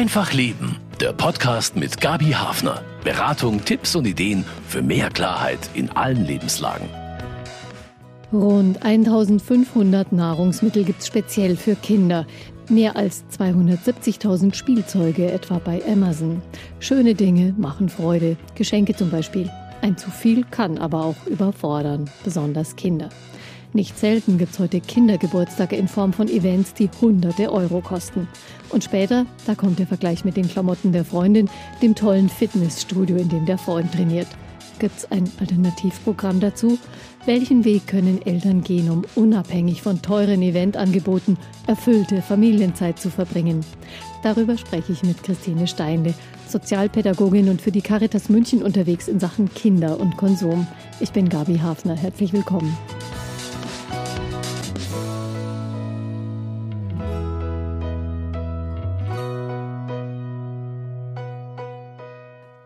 Einfach Leben, der Podcast mit Gabi Hafner. Beratung, Tipps und Ideen für mehr Klarheit in allen Lebenslagen. Rund 1500 Nahrungsmittel gibt es speziell für Kinder. Mehr als 270.000 Spielzeuge etwa bei Amazon. Schöne Dinge machen Freude, Geschenke zum Beispiel. Ein zu viel kann aber auch überfordern, besonders Kinder. Nicht selten gibt es heute Kindergeburtstage in Form von Events, die hunderte Euro kosten. Und später, da kommt der Vergleich mit den Klamotten der Freundin, dem tollen Fitnessstudio, in dem der Freund trainiert. Gibt es ein Alternativprogramm dazu? Welchen Weg können Eltern gehen, um unabhängig von teuren Eventangeboten erfüllte Familienzeit zu verbringen? Darüber spreche ich mit Christine Steinle, Sozialpädagogin und für die Caritas München unterwegs in Sachen Kinder und Konsum. Ich bin Gabi Hafner. Herzlich willkommen.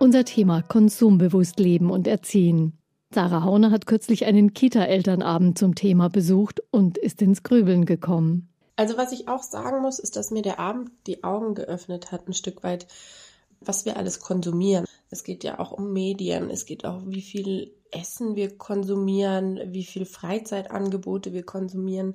Unser Thema Konsumbewusst leben und erziehen. Sarah Hauner hat kürzlich einen Kita-Elternabend zum Thema besucht und ist ins Grübeln gekommen. Also was ich auch sagen muss, ist, dass mir der Abend die Augen geöffnet hat, ein Stück weit, was wir alles konsumieren. Es geht ja auch um Medien, es geht auch, wie viel Essen wir konsumieren, wie viel Freizeitangebote wir konsumieren.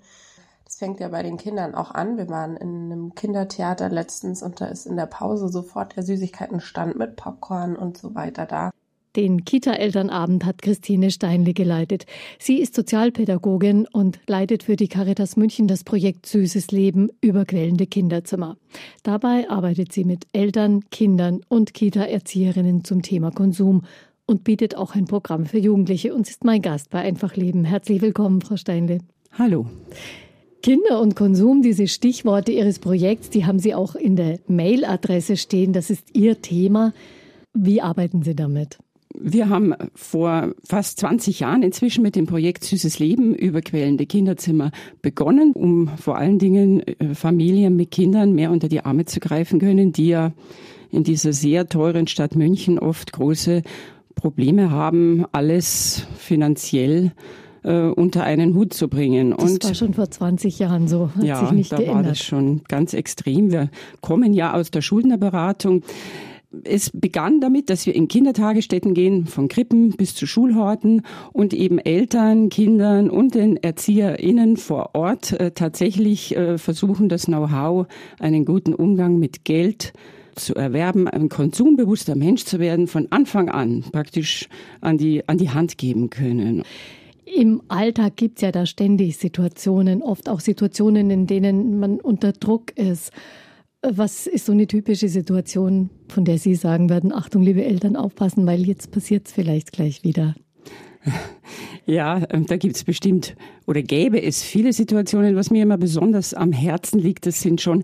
Das fängt ja bei den Kindern auch an. Wir waren in einem Kindertheater letztens und da ist in der Pause sofort der Süßigkeitenstand mit Popcorn und so weiter da. Den Kita-Elternabend hat Christine Steinle geleitet. Sie ist Sozialpädagogin und leitet für die Caritas München das Projekt Süßes Leben über quellende Kinderzimmer. Dabei arbeitet sie mit Eltern, Kindern und Kita-Erzieherinnen zum Thema Konsum und bietet auch ein Programm für Jugendliche und ist mein Gast bei Einfach Leben. Herzlich willkommen, Frau Steinle. Hallo. Kinder und Konsum, diese Stichworte Ihres Projekts, die haben Sie auch in der Mailadresse stehen. Das ist Ihr Thema. Wie arbeiten Sie damit? Wir haben vor fast 20 Jahren inzwischen mit dem Projekt Süßes Leben über quälende Kinderzimmer begonnen, um vor allen Dingen äh, Familien mit Kindern mehr unter die Arme zu greifen können, die ja in dieser sehr teuren Stadt München oft große Probleme haben, alles finanziell äh, unter einen Hut zu bringen. Das und war schon vor 20 Jahren so, hat ja, sich nicht da geändert. war das schon ganz extrem. Wir kommen ja aus der Schuldnerberatung. Es begann damit, dass wir in Kindertagesstätten gehen, von Krippen bis zu Schulhorten und eben Eltern, Kindern und den ErzieherInnen vor Ort äh, tatsächlich äh, versuchen, das Know-how, einen guten Umgang mit Geld zu erwerben, ein konsumbewusster Mensch zu werden, von Anfang an praktisch an die, an die Hand geben können. Im Alltag gibt es ja da ständig Situationen, oft auch Situationen, in denen man unter Druck ist. Was ist so eine typische Situation, von der Sie sagen werden, Achtung, liebe Eltern, aufpassen, weil jetzt passiert es vielleicht gleich wieder? Ja, ähm, da gibt es bestimmt oder gäbe es viele Situationen. Was mir immer besonders am Herzen liegt, das sind schon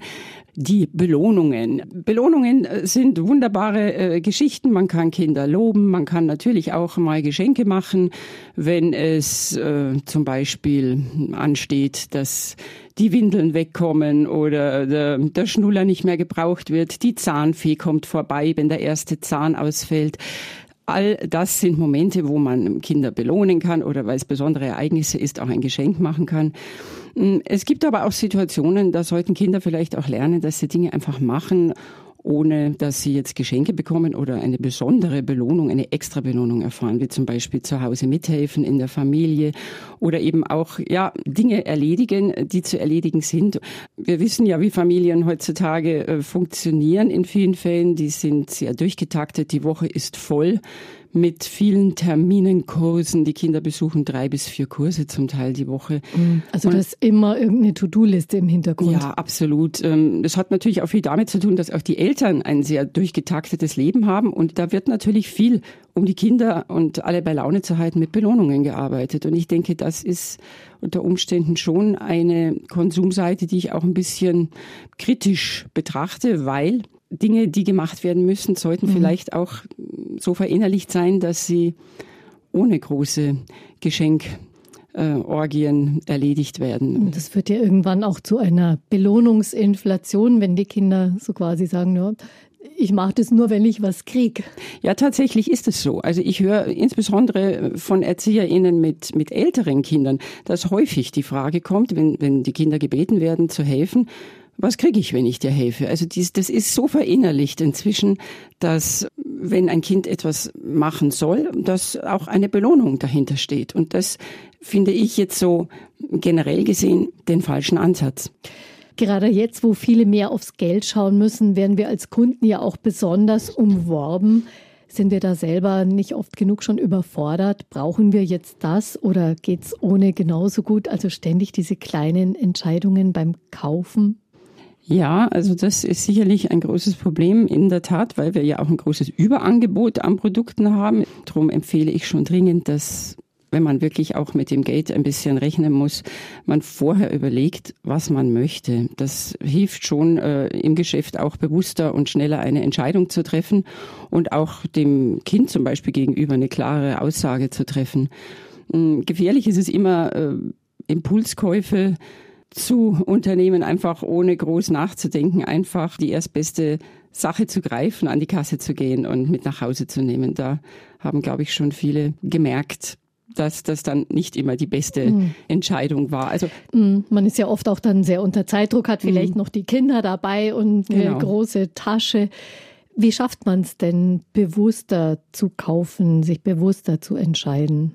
die Belohnungen. Belohnungen äh, sind wunderbare äh, Geschichten. Man kann Kinder loben, man kann natürlich auch mal Geschenke machen, wenn es äh, zum Beispiel ansteht, dass die Windeln wegkommen oder der, der Schnuller nicht mehr gebraucht wird, die Zahnfee kommt vorbei, wenn der erste Zahn ausfällt. All das sind Momente, wo man Kinder belohnen kann oder weil es besondere Ereignisse ist, auch ein Geschenk machen kann. Mm, es gibt aber auch Situationen, da sollten Kinder vielleicht auch lernen, dass sie Dinge einfach machen ohne dass sie jetzt Geschenke bekommen oder eine besondere Belohnung, eine extra Belohnung erfahren, wie zum Beispiel zu Hause mithelfen in der Familie oder eben auch ja Dinge erledigen, die zu erledigen sind. Wir wissen ja, wie Familien heutzutage äh, funktionieren in vielen Fällen. Die sind sehr durchgetaktet. Die Woche ist voll mit vielen Terminen, Kursen. Die Kinder besuchen drei bis vier Kurse zum Teil die Woche. Mhm. Also da ist immer irgendeine To-Do-Liste im Hintergrund. Ja, absolut. Ähm, das hat natürlich auch viel damit zu tun, dass auch die Eltern ein sehr durchgetaktetes Leben haben und da wird natürlich viel, um die Kinder und alle bei Laune zu halten, mit Belohnungen gearbeitet. Und ich denke, das ist unter Umständen schon eine Konsumseite, die ich auch ein bisschen kritisch betrachte, weil Dinge, die gemacht werden müssen, sollten mhm. vielleicht auch so verinnerlicht sein, dass sie ohne große Geschenkorgien erledigt werden. Und das führt ja irgendwann auch zu einer Belohnungsinflation, wenn die Kinder so quasi sagen, ja, ich mache das nur, wenn ich was kriege. Ja, tatsächlich ist es so. Also ich höre insbesondere von ErzieherInnen mit, mit älteren Kindern, dass häufig die Frage kommt, wenn, wenn die Kinder gebeten werden zu helfen, was kriege ich, wenn ich dir helfe? Also dies, das ist so verinnerlicht inzwischen, dass wenn ein Kind etwas machen soll, dass auch eine Belohnung dahinter steht. Und das finde ich jetzt so generell gesehen den falschen Ansatz. Gerade jetzt, wo viele mehr aufs Geld schauen müssen, werden wir als Kunden ja auch besonders umworben. Sind wir da selber nicht oft genug schon überfordert? Brauchen wir jetzt das oder geht's ohne genauso gut? Also ständig diese kleinen Entscheidungen beim Kaufen? Ja, also das ist sicherlich ein großes Problem in der Tat, weil wir ja auch ein großes Überangebot an Produkten haben. Darum empfehle ich schon dringend, dass wenn man wirklich auch mit dem Geld ein bisschen rechnen muss, man vorher überlegt, was man möchte. Das hilft schon äh, im Geschäft auch bewusster und schneller eine Entscheidung zu treffen und auch dem Kind zum Beispiel gegenüber eine klare Aussage zu treffen. Ähm, gefährlich ist es immer, äh, Impulskäufe zu unternehmen, einfach ohne groß nachzudenken, einfach die erstbeste Sache zu greifen, an die Kasse zu gehen und mit nach Hause zu nehmen. Da haben, glaube ich, schon viele gemerkt, dass das dann nicht immer die beste mhm. Entscheidung war. Also mhm. man ist ja oft auch dann sehr unter Zeitdruck, hat vielleicht mhm. noch die Kinder dabei und eine genau. große Tasche. Wie schafft man es denn, bewusster zu kaufen, sich bewusster zu entscheiden?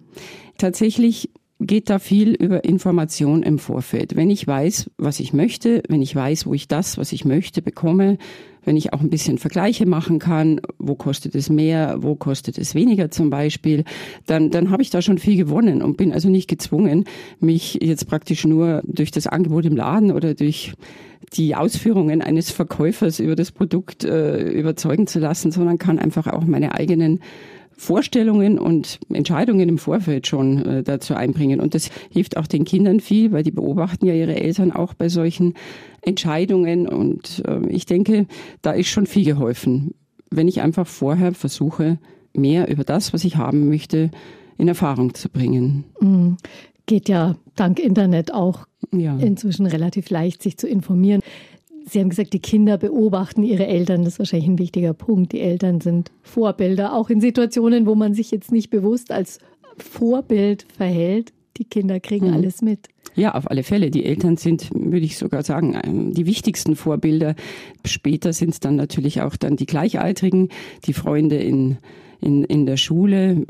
Tatsächlich geht da viel über Information im Vorfeld. Wenn ich weiß, was ich möchte, wenn ich weiß, wo ich das, was ich möchte, bekomme, wenn ich auch ein bisschen Vergleiche machen kann, wo kostet es mehr, wo kostet es weniger zum Beispiel, dann, dann habe ich da schon viel gewonnen und bin also nicht gezwungen, mich jetzt praktisch nur durch das Angebot im Laden oder durch die Ausführungen eines Verkäufers über das Produkt äh, überzeugen zu lassen, sondern kann einfach auch meine eigenen Vorstellungen und Entscheidungen im Vorfeld schon äh, dazu einbringen. Und das hilft auch den Kindern viel, weil die beobachten ja ihre Eltern auch bei solchen Entscheidungen. Und äh, ich denke, da ist schon viel geholfen, wenn ich einfach vorher versuche, mehr über das, was ich haben möchte, in Erfahrung zu bringen. Mhm. Geht ja dank Internet auch ja. inzwischen relativ leicht, sich zu informieren. Sie haben gesagt, die Kinder beobachten ihre Eltern. Das ist wahrscheinlich ein wichtiger Punkt. Die Eltern sind Vorbilder, auch in Situationen, wo man sich jetzt nicht bewusst als Vorbild verhält. Die Kinder kriegen mhm. alles mit. Ja, auf alle Fälle. Die Eltern sind, würde ich sogar sagen, ähm, die wichtigsten Vorbilder. Später sind es dann natürlich auch dann die Gleichaltrigen, die Freunde in, in, in der Schule,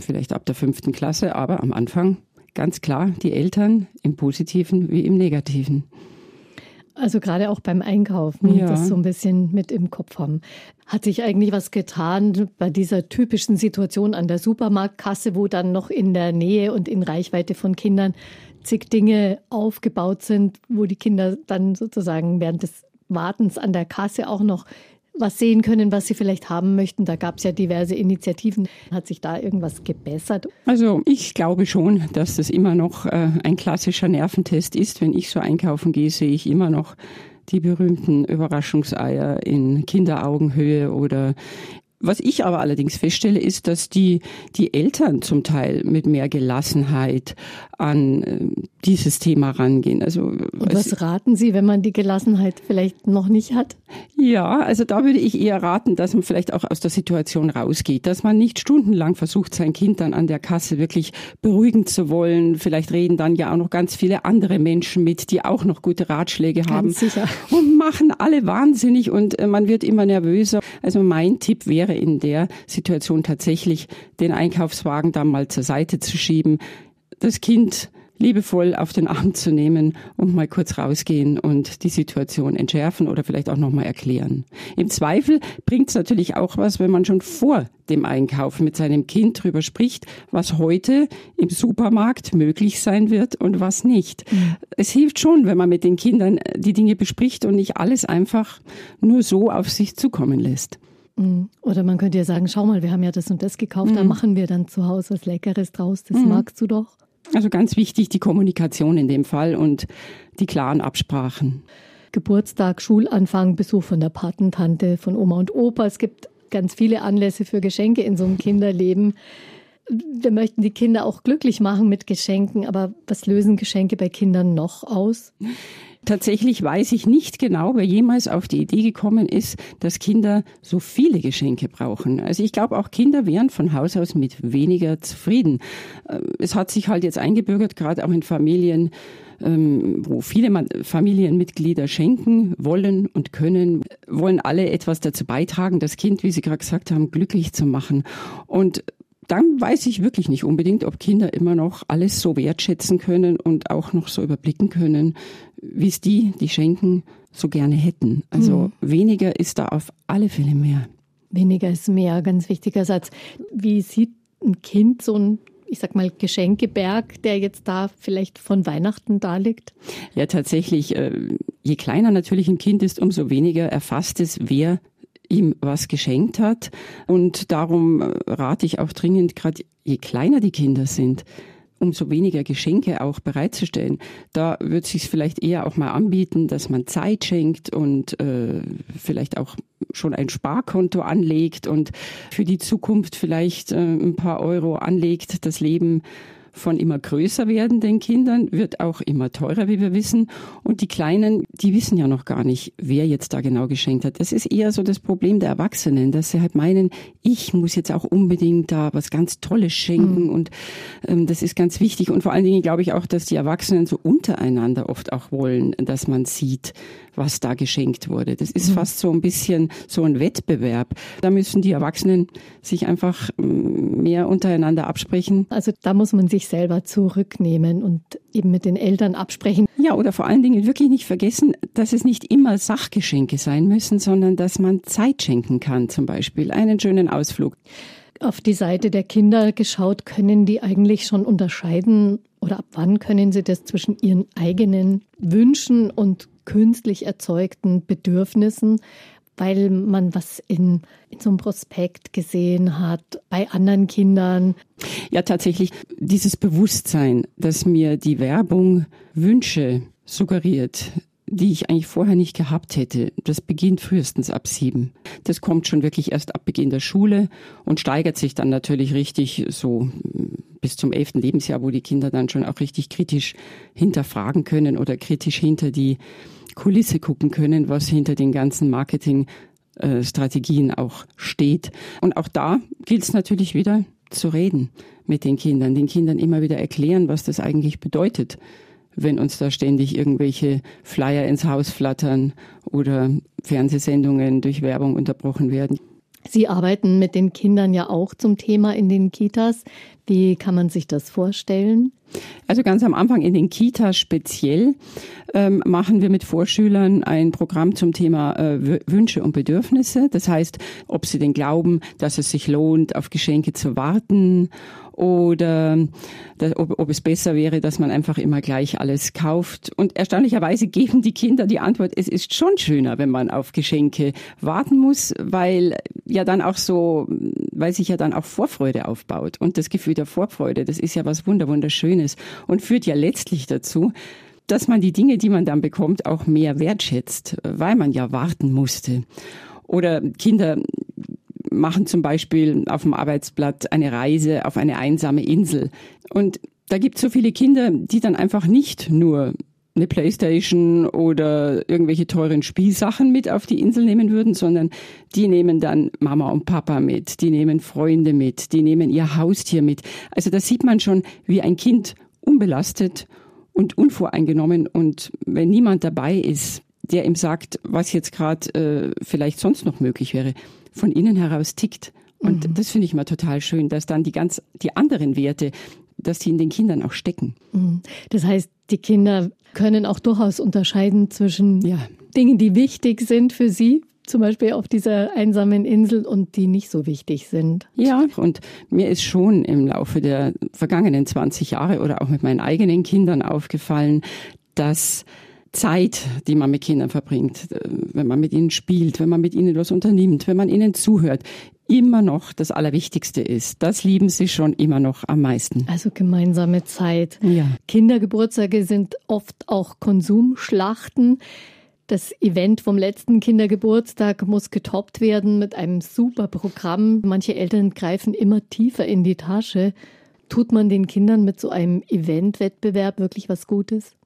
vielleicht ab der fünften Klasse, aber am Anfang ganz klar die Eltern im Positiven wie im Negativen. Also gerade auch beim Einkaufen, ja. das so ein bisschen mit im Kopf haben. Hat sich eigentlich was getan bei dieser typischen Situation an der Supermarktkasse, wo dann noch in der Nähe und in Reichweite von Kindern zig Dinge aufgebaut sind, wo die Kinder dann sozusagen während des Wartens an der Kasse auch noch was sehen können, was sie vielleicht haben möchten. Da gab es ja diverse Initiativen. Hat sich da irgendwas gebessert? Also ich glaube schon, dass das immer noch äh, ein klassischer Nerventest ist. Wenn ich so einkaufen gehe, sehe ich immer noch die berühmten Überraschungseier in Kinderaugenhöhe oder was ich aber allerdings feststelle, ist, dass die, die Eltern zum Teil mit mehr Gelassenheit an äh, dieses Thema rangehen. Also, Und was raten Sie, wenn man die Gelassenheit vielleicht noch nicht hat? Ja, also da würde ich eher raten, dass man vielleicht auch aus der Situation rausgeht, dass man nicht stundenlang versucht, sein Kind dann an der Kasse wirklich beruhigen zu wollen. Vielleicht reden dann ja auch noch ganz viele andere Menschen mit, die auch noch gute Ratschläge ganz haben. Sicher. Und machen alle wahnsinnig und äh, man wird immer nervöser. Also mein Tipp wäre in der Situation tatsächlich, den Einkaufswagen da mal zur Seite zu schieben, das Kind liebevoll auf den Arm zu nehmen und mal kurz rausgehen und die Situation entschärfen oder vielleicht auch nochmal erklären. Im Zweifel bringt es natürlich auch was, wenn man schon vor dem Einkauf mit seinem Kind drüber spricht, was heute im Supermarkt möglich sein wird und was nicht. Mhm. Es hilft schon, wenn man mit den Kindern die Dinge bespricht und nicht alles einfach nur so auf sich zukommen lässt. Mhm. Oder man könnte ja sagen, schau mal, wir haben ja das und das gekauft, mhm. da machen wir dann zu Hause was Leckeres draus, das mhm. magst du doch. Also ganz wichtig die Kommunikation in dem Fall und die klaren Absprachen. Geburtstag, Schulanfang, Besuch von der Patentante, von Oma und Opa. Es gibt ganz viele Anlässe für Geschenke in so einem Kinderleben. Wir möchten die Kinder auch glücklich machen mit Geschenken, aber was lösen Geschenke bei Kindern noch aus? Tatsächlich weiß ich nicht genau, wer jemals auf die Idee gekommen ist, dass Kinder so viele Geschenke brauchen. Also ich glaube, auch Kinder wären von Haus aus mit weniger zufrieden. Äh, es hat sich halt jetzt eingebürgert, gerade auch in Familien, ähm, wo viele Familienmitglieder schenken wollen und können, wollen alle etwas dazu beitragen, das Kind, wie Sie gerade gesagt haben, glücklich zu machen. Und dann weiß ich wirklich nicht unbedingt, ob Kinder immer noch alles so wertschätzen können und auch noch so überblicken können, wie es die, die schenken, so gerne hätten. Also mhm. weniger ist da auf alle Fälle mehr. Weniger ist mehr, ganz wichtiger Satz. Wie sieht ein Kind so ein ich sag mal, Geschenkeberg, der jetzt da vielleicht von Weihnachten da liegt? Ja, tatsächlich. Äh, je kleiner natürlich ein Kind ist, umso weniger erfasst es, wer ihm was geschenkt hat. Und darum äh, rate ich auch dringend, gerade je kleiner die Kinder sind, umso weniger Geschenke auch bereitzustellen. Da wird sich vielleicht eher auch mal anbieten, dass man Zeit schenkt und äh, vielleicht auch schon ein Sparkonto anlegt und für die Zukunft vielleicht äh, ein paar Euro anlegt, das Leben von immer größer werdenden Kindern wird auch immer teurer, wie wir wissen. Und die Kleinen, die wissen ja noch gar nicht, wer jetzt da genau geschenkt hat. Das ist eher so das Problem der Erwachsenen, dass sie halt meinen, ich muss jetzt auch unbedingt da was ganz Tolles schenken. Mhm. Und ähm, das ist ganz wichtig. Und vor allen Dingen glaube ich auch, dass die Erwachsenen so untereinander oft auch wollen, dass man sieht, was da geschenkt wurde. Das ist mhm. fast so ein bisschen so ein Wettbewerb. Da müssen die Erwachsenen sich einfach mm, mehr untereinander absprechen. Also da muss man sich selber zurücknehmen und eben mit den Eltern absprechen. Ja, oder vor allen Dingen wirklich nicht vergessen, dass es nicht immer Sachgeschenke sein müssen, sondern dass man Zeit schenken kann, zum Beispiel einen schönen Ausflug auf die Seite der Kinder geschaut, können die eigentlich schon unterscheiden oder ab wann können sie das zwischen ihren eigenen Wünschen und künstlich erzeugten Bedürfnissen, weil man was in, in so einem Prospekt gesehen hat, bei anderen Kindern. Ja, tatsächlich dieses Bewusstsein, dass mir die Werbung Wünsche suggeriert, die ich eigentlich vorher nicht gehabt hätte. Das beginnt frühestens ab sieben. Das kommt schon wirklich erst ab Beginn der Schule und steigert sich dann natürlich richtig so bis zum elften Lebensjahr, wo die Kinder dann schon auch richtig kritisch hinterfragen können oder kritisch hinter die Kulisse gucken können, was hinter den ganzen Marketingstrategien auch steht. Und auch da gilt es natürlich wieder zu reden mit den Kindern, den Kindern immer wieder erklären, was das eigentlich bedeutet, wenn uns da ständig irgendwelche Flyer ins Haus flattern oder Fernsehsendungen durch Werbung unterbrochen werden. Sie arbeiten mit den Kindern ja auch zum Thema in den Kitas. Wie kann man sich das vorstellen? Also ganz am Anfang in den Kitas speziell ähm, machen wir mit Vorschülern ein Programm zum Thema äh, Wünsche und Bedürfnisse. Das heißt, ob sie denn glauben, dass es sich lohnt, auf Geschenke zu warten oder ob, ob es besser wäre, dass man einfach immer gleich alles kauft. Und erstaunlicherweise geben die Kinder die Antwort, es ist schon schöner, wenn man auf Geschenke warten muss, weil ja dann auch so, weil sich ja dann auch Vorfreude aufbaut. Und das Gefühl der Vorfreude, das ist ja was wunderwunderschönes und führt ja letztlich dazu, dass man die Dinge, die man dann bekommt, auch mehr wertschätzt, weil man ja warten musste. Oder Kinder machen zum Beispiel auf dem Arbeitsblatt eine Reise auf eine einsame Insel. Und da gibt es so viele Kinder, die dann einfach nicht nur eine Playstation oder irgendwelche teuren Spielsachen mit auf die Insel nehmen würden, sondern die nehmen dann Mama und Papa mit, die nehmen Freunde mit, die nehmen ihr Haustier mit. Also da sieht man schon, wie ein Kind unbelastet und unvoreingenommen und wenn niemand dabei ist, der ihm sagt, was jetzt gerade äh, vielleicht sonst noch möglich wäre, von innen heraus tickt. Und mhm. das finde ich immer total schön, dass dann die ganz, die anderen Werte, dass die in den Kindern auch stecken. Mhm. Das heißt, die Kinder können auch durchaus unterscheiden zwischen ja. Dingen, die wichtig sind für sie, zum Beispiel auf dieser einsamen Insel und die nicht so wichtig sind. Ja, und mir ist schon im Laufe der vergangenen 20 Jahre oder auch mit meinen eigenen Kindern aufgefallen, dass Zeit, die man mit Kindern verbringt, äh, wenn man mit ihnen spielt, wenn man mit ihnen was unternimmt, wenn man ihnen zuhört, immer noch das Allerwichtigste ist. Das lieben sie schon immer noch am meisten. Also gemeinsame Zeit. Ja. Kindergeburtstage sind oft auch Konsumschlachten. Das Event vom letzten Kindergeburtstag muss getoppt werden mit einem super Programm. Manche Eltern greifen immer tiefer in die Tasche. Tut man den Kindern mit so einem Eventwettbewerb wirklich was Gutes?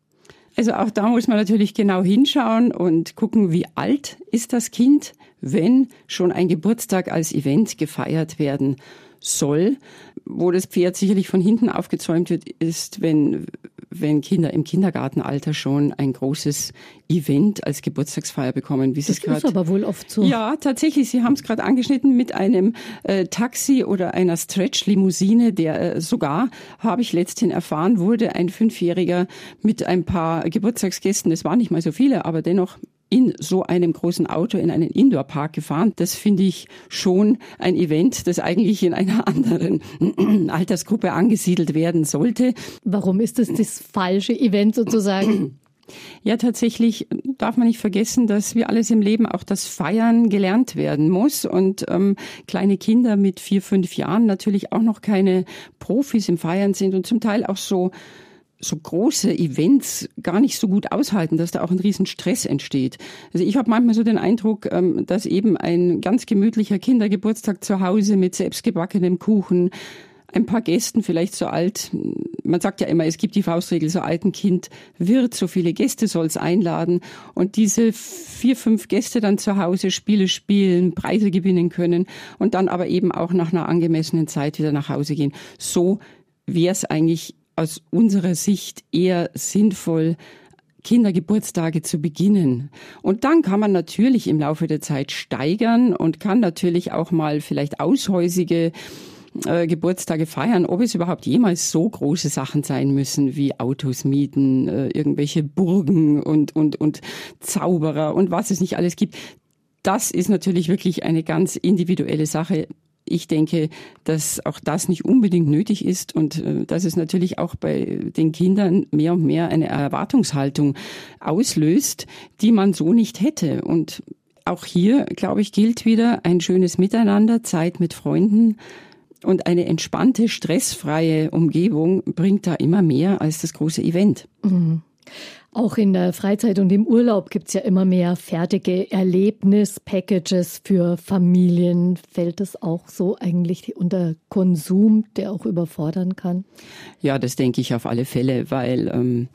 Also auch da muss man natürlich genau hinschauen und gucken, wie alt ist das Kind, wenn schon ein Geburtstag als Event gefeiert werden soll. Wo das Pferd sicherlich von hinten aufgezäumt wird, ist, wenn, wenn Kinder im Kindergartenalter schon ein großes Event als Geburtstagsfeier bekommen. Wie das ist aber wohl oft so. Ja, tatsächlich. Sie haben es gerade angeschnitten mit einem äh, Taxi oder einer Stretch-Limousine, der äh, sogar, habe ich letzthin erfahren, wurde ein Fünfjähriger mit ein paar Geburtstagsgästen, es waren nicht mal so viele, aber dennoch in so einem großen Auto in einen Indoor-Park gefahren. Das finde ich schon ein Event, das eigentlich in einer anderen Altersgruppe angesiedelt werden sollte. Warum ist das das falsche Event sozusagen? Ja, tatsächlich darf man nicht vergessen, dass wir alles im Leben auch das Feiern gelernt werden muss und ähm, kleine Kinder mit vier, fünf Jahren natürlich auch noch keine Profis im Feiern sind und zum Teil auch so so große Events gar nicht so gut aushalten, dass da auch ein riesen Stress entsteht. Also ich habe manchmal so den Eindruck, ähm, dass eben ein ganz gemütlicher Kindergeburtstag zu Hause mit selbstgebackenem Kuchen, ein paar Gästen, vielleicht so alt. Man sagt ja immer, es gibt die Faustregel, so alt ein Kind wird, so viele Gäste soll es einladen. Und diese vier, fünf Gäste dann zu Hause Spiele spielen, Preise gewinnen können und dann aber eben auch nach einer angemessenen Zeit wieder nach Hause gehen. So wäre es eigentlich aus unserer Sicht eher sinnvoll, Kindergeburtstage zu beginnen. Und dann kann man natürlich im Laufe der Zeit steigern und kann natürlich auch mal vielleicht aushäusige äh, Geburtstage feiern, ob es überhaupt jemals so große Sachen sein müssen wie Autos mieten, äh, irgendwelche Burgen und, und, und Zauberer und was es nicht alles gibt. Das ist natürlich wirklich eine ganz individuelle Sache ich denke, dass auch das nicht unbedingt nötig ist und äh, dass es natürlich auch bei den Kindern mehr und mehr eine Erwartungshaltung auslöst, die man so nicht hätte. Und auch hier, glaube ich, gilt wieder ein schönes Miteinander, Zeit mit Freunden, und eine entspannte, stressfreie Umgebung bringt da immer mehr als das große Event. Mhm. Auch in der Freizeit und im Urlaub gibt es ja immer mehr fertige Erlebnis-Packages für Familien. Fällt das auch so eigentlich unter Konsum, der auch überfordern kann? Ja, das denke ich auf alle Fälle, weil ähm,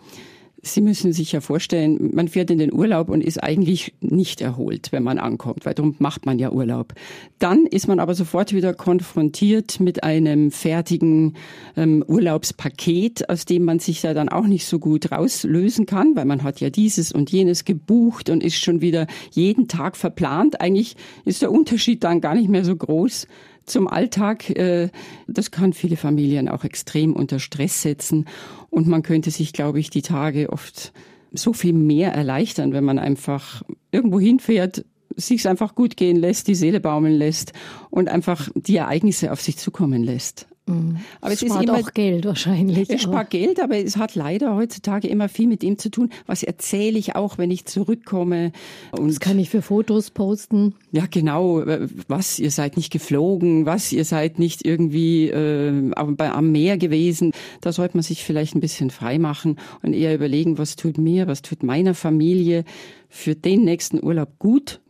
Sie müssen sich ja vorstellen, man fährt in den Urlaub und ist eigentlich nicht erholt, wenn man ankommt, weil darum macht man ja Urlaub. Dann ist man aber sofort wieder konfrontiert mit einem fertigen ähm, Urlaubspaket, aus dem man sich ja dann auch nicht so gut rauslösen kann, weil man hat ja dieses und jenes gebucht und ist schon wieder jeden Tag verplant. Eigentlich ist der Unterschied dann gar nicht mehr so groß zum Alltag. Äh, das kann viele Familien auch extrem unter Stress setzen. Und man könnte sich, glaube ich, die Tage oft so viel mehr erleichtern, wenn man einfach irgendwo hinfährt, sich einfach gut gehen lässt, die Seele baumeln lässt und einfach die Ereignisse auf sich zukommen lässt. Mhm. Aber es, es spart ist immer, auch Geld wahrscheinlich. Es spart Geld, aber es hat leider heutzutage immer viel mit dem zu tun, was erzähle ich auch, wenn ich zurückkomme. Und das kann ich für Fotos posten. Ja, genau. Was, ihr seid nicht geflogen, was, ihr seid nicht irgendwie äh, am Meer gewesen. Da sollte man sich vielleicht ein bisschen frei machen und eher überlegen, was tut mir, was tut meiner Familie für den nächsten Urlaub gut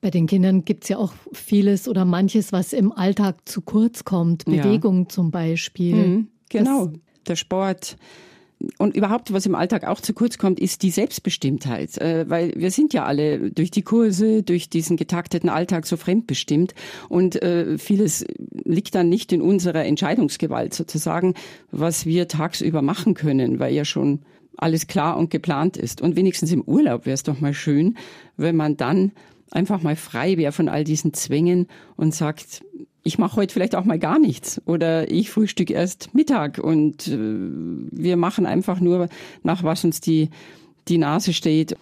bei den Kindern gibt es ja auch vieles oder manches, was im Alltag zu kurz kommt. Bewegung ja. zum Beispiel. Mhm, genau, das, der Sport. Und überhaupt, was im Alltag auch zu kurz kommt, ist die Selbstbestimmtheit. Äh, weil wir sind ja alle durch die Kurse, durch diesen getakteten Alltag so fremdbestimmt. Und äh, vieles liegt dann nicht in unserer Entscheidungsgewalt sozusagen, was wir tagsüber machen können, weil ja schon alles klar und geplant ist. Und wenigstens im Urlaub wäre es doch mal schön, wenn man dann einfach mal frei wäre von all diesen Zwängen und sagt, ich mache heute vielleicht auch mal gar nichts oder ich frühstück erst Mittag und äh, wir machen einfach nur nach was uns die, die Nase steht.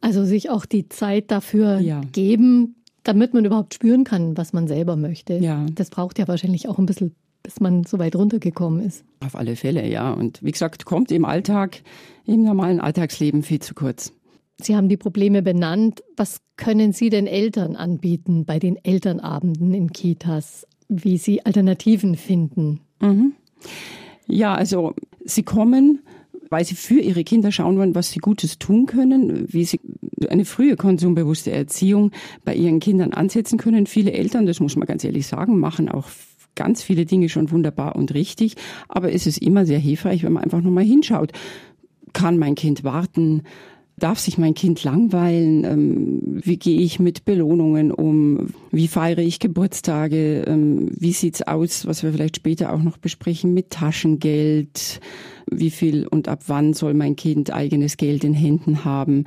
Also sich auch die Zeit dafür ja. geben, damit man überhaupt spüren kann, was man selber möchte. Ja. Das braucht ja wahrscheinlich auch ein bisschen, bis man so weit runtergekommen ist. Auf alle Fälle, ja. Und wie gesagt, kommt im Alltag, im normalen Alltagsleben viel zu kurz. Sie haben die Probleme benannt. Was können Sie den Eltern anbieten bei den Elternabenden in Kitas, wie Sie Alternativen finden? Mhm. Ja, also Sie kommen, weil Sie für Ihre Kinder schauen wollen, was Sie Gutes tun können, wie Sie eine frühe konsumbewusste Erziehung bei ihren Kindern ansetzen können. Viele Eltern, das muss man ganz ehrlich sagen, machen auch ganz viele Dinge schon wunderbar und richtig. Aber es ist immer sehr hilfreich, wenn man einfach nochmal hinschaut. Kann mein Kind warten? Darf sich mein Kind langweilen? Ähm, wie gehe ich mit Belohnungen um? Wie feiere ich Geburtstage? Ähm, wie sieht's aus, was wir vielleicht später auch noch besprechen, mit Taschengeld? Wie viel und ab wann soll mein Kind eigenes Geld in Händen haben?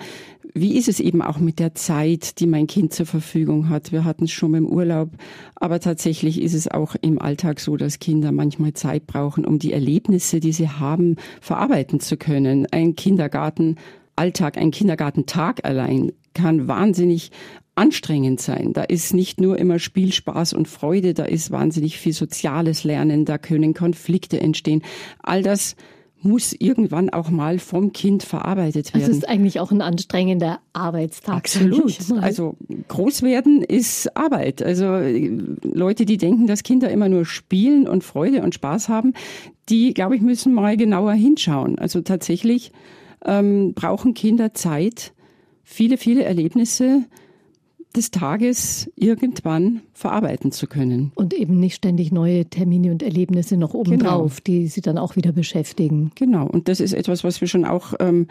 Wie ist es eben auch mit der Zeit, die mein Kind zur Verfügung hat? Wir hatten es schon im Urlaub, aber tatsächlich ist es auch im Alltag so, dass Kinder manchmal Zeit brauchen, um die Erlebnisse, die sie haben, verarbeiten zu können. Ein Kindergarten Alltag, ein Kindergartentag allein kann wahnsinnig anstrengend sein. Da ist nicht nur immer Spiel, Spaß und Freude, da ist wahnsinnig viel soziales Lernen, da können Konflikte entstehen. All das muss irgendwann auch mal vom Kind verarbeitet werden. Das ist eigentlich auch ein anstrengender Arbeitstag. Absolut. Also groß werden ist Arbeit. Also Leute, die denken, dass Kinder immer nur spielen und Freude und Spaß haben, die, glaube ich, müssen mal genauer hinschauen. Also tatsächlich ähm, brauchen Kinder Zeit, viele, viele Erlebnisse des Tages irgendwann verarbeiten zu können. Und eben nicht ständig neue Termine und Erlebnisse noch obendrauf, genau. die sie dann auch wieder beschäftigen. Genau, und das ist etwas, was wir schon auch ähm,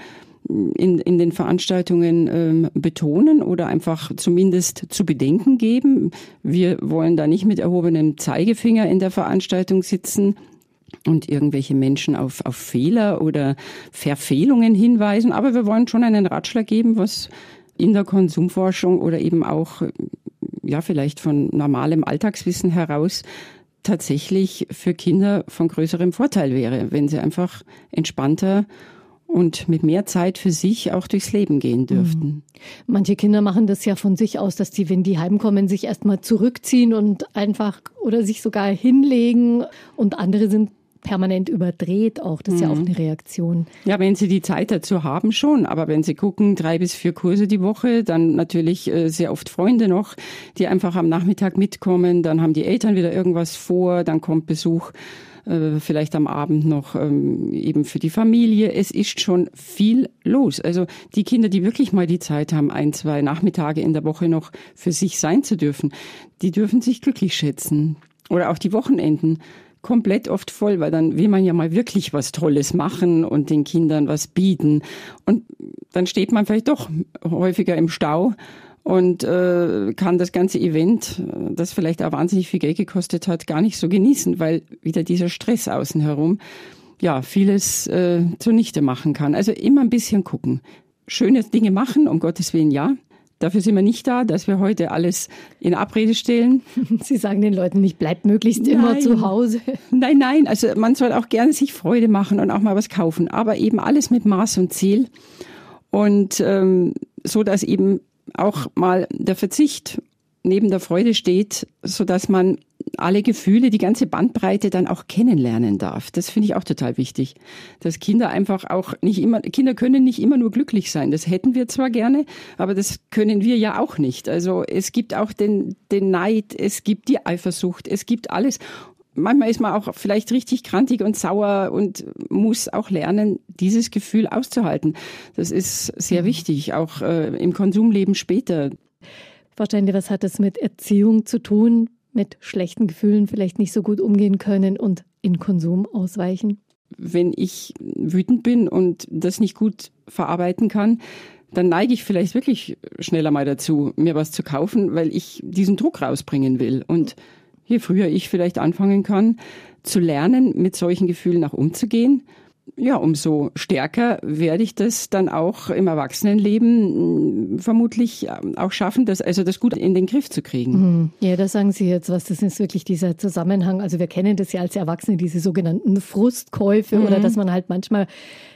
in, in den Veranstaltungen ähm, betonen oder einfach zumindest zu bedenken geben. Wir wollen da nicht mit erhobenem Zeigefinger in der Veranstaltung sitzen und irgendwelche Menschen auf, auf Fehler oder Verfehlungen hinweisen. Aber wir wollen schon einen Ratschlag geben, was in der Konsumforschung oder eben auch, ja, vielleicht von normalem Alltagswissen heraus tatsächlich für Kinder von größerem Vorteil wäre, wenn sie einfach entspannter und mit mehr Zeit für sich auch durchs Leben gehen dürften. Mhm. Manche Kinder machen das ja von sich aus, dass die, wenn die heimkommen, sich erstmal zurückziehen und einfach oder sich sogar hinlegen und andere sind permanent überdreht auch. Das ist mhm. ja auch mhm. eine Reaktion. Ja, wenn Sie die Zeit dazu haben, schon. Aber wenn Sie gucken, drei bis vier Kurse die Woche, dann natürlich äh, sehr oft Freunde noch, die einfach am Nachmittag mitkommen. Dann haben die Eltern wieder irgendwas vor, dann kommt Besuch äh, vielleicht am Abend noch ähm, eben für die Familie. Es ist schon viel los. Also die Kinder, die wirklich mal die Zeit haben, ein, zwei Nachmittage in der Woche noch für sich sein zu dürfen, die dürfen sich glücklich schätzen. Oder auch die Wochenenden komplett oft voll, weil dann will man ja mal wirklich was Tolles machen und den Kindern was bieten. Und dann steht man vielleicht doch häufiger im Stau und äh, kann das ganze Event, das vielleicht auch wahnsinnig viel Geld gekostet hat, gar nicht so genießen, weil wieder dieser Stress außen herum ja vieles äh, zunichte machen kann. Also immer ein bisschen gucken. Schöne Dinge machen, um Gottes Willen ja. Dafür sind wir nicht da, dass wir heute alles in Abrede stellen. Sie sagen den Leuten nicht, bleibt möglichst nein. immer zu Hause. Nein, nein, also man soll auch gerne sich Freude machen und auch mal was kaufen, aber eben alles mit Maß und Ziel und ähm, so, dass eben auch mal der Verzicht neben der Freude steht, so dass man alle Gefühle, die ganze Bandbreite dann auch kennenlernen darf. Das finde ich auch total wichtig, dass Kinder einfach auch nicht immer, Kinder können nicht immer nur glücklich sein. Das hätten wir zwar gerne, aber das können wir ja auch nicht. Also es gibt auch den, den Neid, es gibt die Eifersucht, es gibt alles. Manchmal ist man auch vielleicht richtig krantig und sauer und muss auch lernen, dieses Gefühl auszuhalten. Das ist sehr mhm. wichtig, auch äh, im Konsumleben später. Frau Steinle, was hat das mit Erziehung zu tun? Mit schlechten Gefühlen vielleicht nicht so gut umgehen können und in Konsum ausweichen? Wenn ich wütend bin und das nicht gut verarbeiten kann, dann neige ich vielleicht wirklich schneller mal dazu, mir was zu kaufen, weil ich diesen Druck rausbringen will. Und je früher ich vielleicht anfangen kann, zu lernen, mit solchen Gefühlen auch umzugehen, ja, umso stärker werde ich das dann auch im Erwachsenenleben mm, vermutlich ähm, auch schaffen, das, also das gut in den Griff zu kriegen. Mhm. Ja, da sagen Sie jetzt was, das ist wirklich dieser Zusammenhang. Also wir kennen das ja als Erwachsene, diese sogenannten Frustkäufe mhm. oder dass man halt manchmal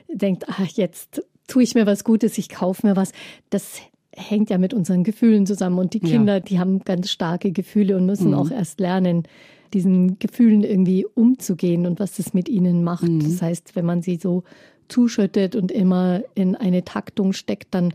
denkt, ach, jetzt tue ich mir was Gutes, ich kaufe mir was. Das hängt ja mit unseren Gefühlen zusammen. Und die Kinder, ja. die haben ganz starke Gefühle und müssen mhm. auch erst lernen, diesen Gefühlen irgendwie umzugehen und was das mit ihnen macht. Mhm. Das heißt, wenn man sie so zuschüttet und immer in eine Taktung steckt, dann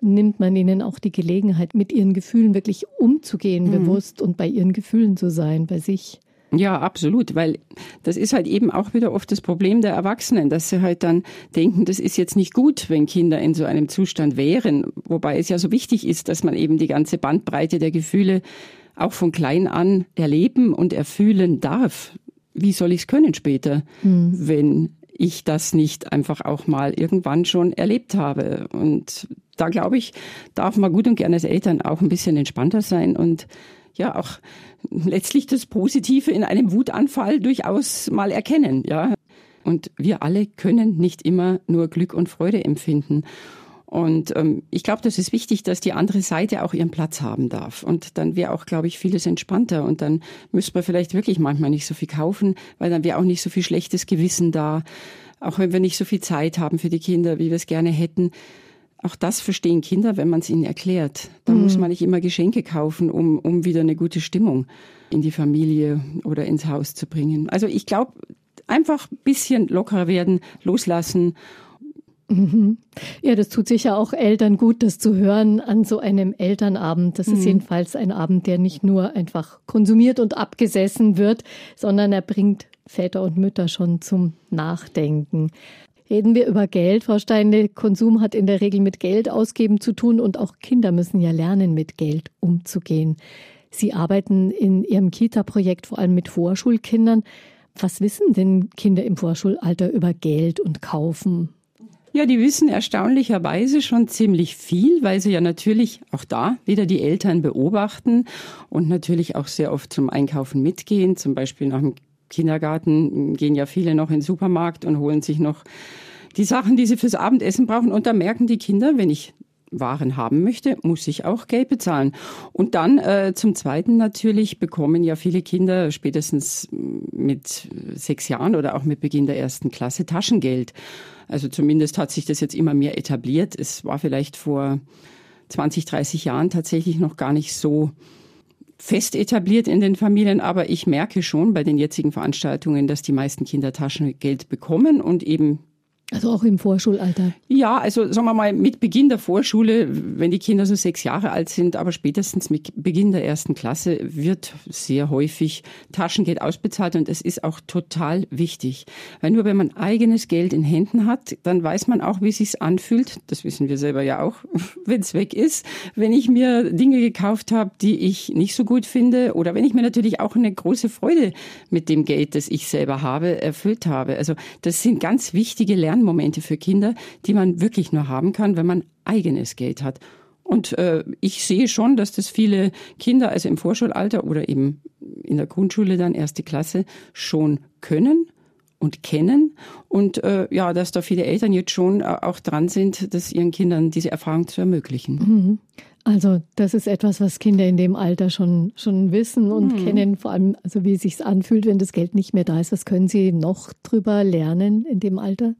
nimmt man ihnen auch die Gelegenheit, mit ihren Gefühlen wirklich umzugehen, mhm. bewusst und bei ihren Gefühlen zu sein, bei sich. Ja, absolut, weil das ist halt eben auch wieder oft das Problem der Erwachsenen, dass sie halt dann denken, das ist jetzt nicht gut, wenn Kinder in so einem Zustand wären, wobei es ja so wichtig ist, dass man eben die ganze Bandbreite der Gefühle auch von klein an erleben und erfühlen darf. Wie soll ich es können später, mhm. wenn ich das nicht einfach auch mal irgendwann schon erlebt habe? Und da glaube ich, darf man gut und gerne als Eltern auch ein bisschen entspannter sein und ja auch letztlich das Positive in einem Wutanfall durchaus mal erkennen, ja. Und wir alle können nicht immer nur Glück und Freude empfinden. Und ähm, ich glaube, das ist wichtig, dass die andere Seite auch ihren Platz haben darf. Und dann wäre auch, glaube ich, vieles entspannter. Und dann müsste man vielleicht wirklich manchmal nicht so viel kaufen, weil dann wäre auch nicht so viel schlechtes Gewissen da. Auch wenn wir nicht so viel Zeit haben für die Kinder, wie wir es gerne hätten. Auch das verstehen Kinder, wenn man es ihnen erklärt. Da mhm. muss man nicht immer Geschenke kaufen, um, um wieder eine gute Stimmung in die Familie oder ins Haus zu bringen. Also ich glaube, einfach ein bisschen lockerer werden, loslassen. Mhm. Ja, das tut sicher auch Eltern gut, das zu hören an so einem Elternabend. Das mhm. ist jedenfalls ein Abend, der nicht nur einfach konsumiert und abgesessen wird, sondern er bringt Väter und Mütter schon zum Nachdenken. Reden wir über Geld, Frau Steine. Konsum hat in der Regel mit Geld ausgeben zu tun und auch Kinder müssen ja lernen, mit Geld umzugehen. Sie arbeiten in Ihrem Kita-Projekt vor allem mit Vorschulkindern. Was wissen denn Kinder im Vorschulalter über Geld und Kaufen? Ja, die wissen erstaunlicherweise schon ziemlich viel, weil sie ja natürlich auch da wieder die Eltern beobachten und natürlich auch sehr oft zum Einkaufen mitgehen, zum Beispiel nach dem Kindergarten gehen ja viele noch in den Supermarkt und holen sich noch die Sachen, die sie fürs Abendessen brauchen. Und da merken die Kinder, wenn ich waren haben möchte, muss ich auch Geld bezahlen. Und dann äh, zum Zweiten natürlich bekommen ja viele Kinder spätestens mit sechs Jahren oder auch mit Beginn der ersten Klasse Taschengeld. Also zumindest hat sich das jetzt immer mehr etabliert. Es war vielleicht vor 20, 30 Jahren tatsächlich noch gar nicht so fest etabliert in den Familien, aber ich merke schon bei den jetzigen Veranstaltungen, dass die meisten Kinder Taschengeld bekommen und eben also auch im Vorschulalter? Ja, also sagen wir mal mit Beginn der Vorschule, wenn die Kinder so sechs Jahre alt sind, aber spätestens mit Beginn der ersten Klasse wird sehr häufig Taschengeld ausbezahlt und es ist auch total wichtig. Weil nur wenn man eigenes Geld in Händen hat, dann weiß man auch, wie es sich anfühlt. Das wissen wir selber ja auch, wenn es weg ist. Wenn ich mir Dinge gekauft habe, die ich nicht so gut finde oder wenn ich mir natürlich auch eine große Freude mit dem Geld, das ich selber habe, erfüllt habe. Also das sind ganz wichtige Lern Lernmomente für Kinder, die man wirklich nur haben kann, wenn man eigenes Geld hat. Und äh, ich sehe schon, dass das viele Kinder, also im Vorschulalter oder eben in der Grundschule dann erste Klasse, schon können und kennen. Und äh, ja, dass da viele Eltern jetzt schon äh, auch dran sind, das ihren Kindern diese Erfahrung zu ermöglichen. Mhm. Also das ist etwas, was Kinder in dem Alter schon, schon wissen und mhm. kennen, vor allem also wie es sich anfühlt, wenn das Geld nicht mehr da ist. Was können sie noch drüber lernen in dem Alter?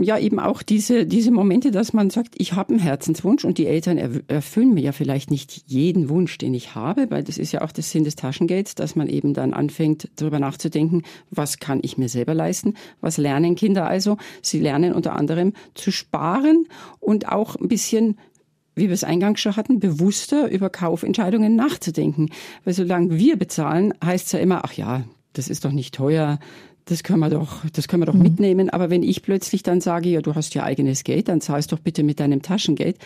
Ja eben auch diese, diese Momente, dass man sagt, ich habe einen Herzenswunsch und die Eltern erfüllen mir ja vielleicht nicht jeden Wunsch, den ich habe, weil das ist ja auch das Sinn des Taschengelds, dass man eben dann anfängt, darüber nachzudenken, was kann ich mir selber leisten, was lernen Kinder also? Sie lernen unter anderem zu sparen und auch ein bisschen wie wir es eingangs schon hatten, bewusster über Kaufentscheidungen nachzudenken. Weil solange wir bezahlen, heißt es ja immer, ach ja, das ist doch nicht teuer, das können wir doch, das können wir doch mhm. mitnehmen. Aber wenn ich plötzlich dann sage, ja, du hast ja eigenes Geld, dann zahlst doch bitte mit deinem Taschengeld,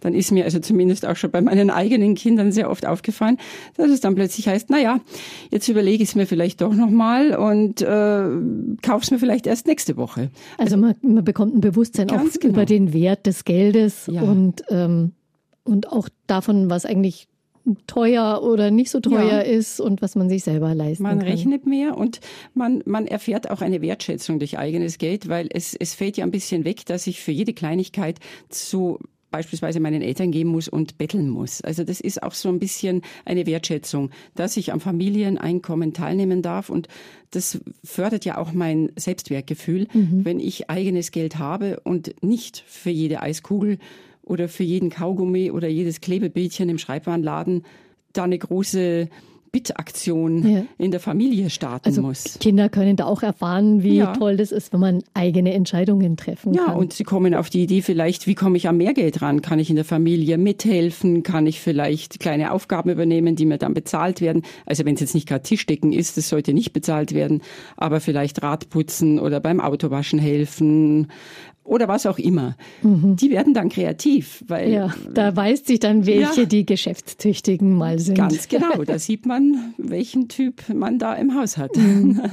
dann ist mir also zumindest auch schon bei meinen eigenen Kindern sehr oft aufgefallen, dass es dann plötzlich heißt, na ja, jetzt überlege ich es mir vielleicht doch nochmal und äh, kauf's mir vielleicht erst nächste Woche. Also, man, man, bekommt ein Bewusstsein auch genau. über den Wert des Geldes ja. und ähm, und auch davon, was eigentlich teuer oder nicht so teuer ja. ist und was man sich selber leisten man kann. Man rechnet mehr und man, man erfährt auch eine Wertschätzung durch eigenes Geld, weil es, es fällt ja ein bisschen weg, dass ich für jede Kleinigkeit zu beispielsweise meinen Eltern geben muss und betteln muss. Also das ist auch so ein bisschen eine Wertschätzung, dass ich am Familieneinkommen teilnehmen darf und das fördert ja auch mein Selbstwertgefühl, mhm. wenn ich eigenes Geld habe und nicht für jede Eiskugel oder für jeden Kaugummi oder jedes Klebebildchen im Schreibwarenladen da eine große Bitaktion ja. in der Familie starten also muss. Kinder können da auch erfahren, wie ja. toll das ist, wenn man eigene Entscheidungen treffen ja, kann. Ja, und sie kommen auf die Idee vielleicht, wie komme ich am Mehrgeld ran? Kann ich in der Familie mithelfen? Kann ich vielleicht kleine Aufgaben übernehmen, die mir dann bezahlt werden? Also wenn es jetzt nicht gerade Tischdecken ist, das sollte nicht bezahlt werden, aber vielleicht Radputzen oder beim Autowaschen helfen oder was auch immer. Mhm. Die werden dann kreativ, weil ja, da weiß sich dann, welche ja, die geschäftstüchtigen mal sind. Ganz genau, da sieht man, welchen Typ man da im Haus hat. Mhm.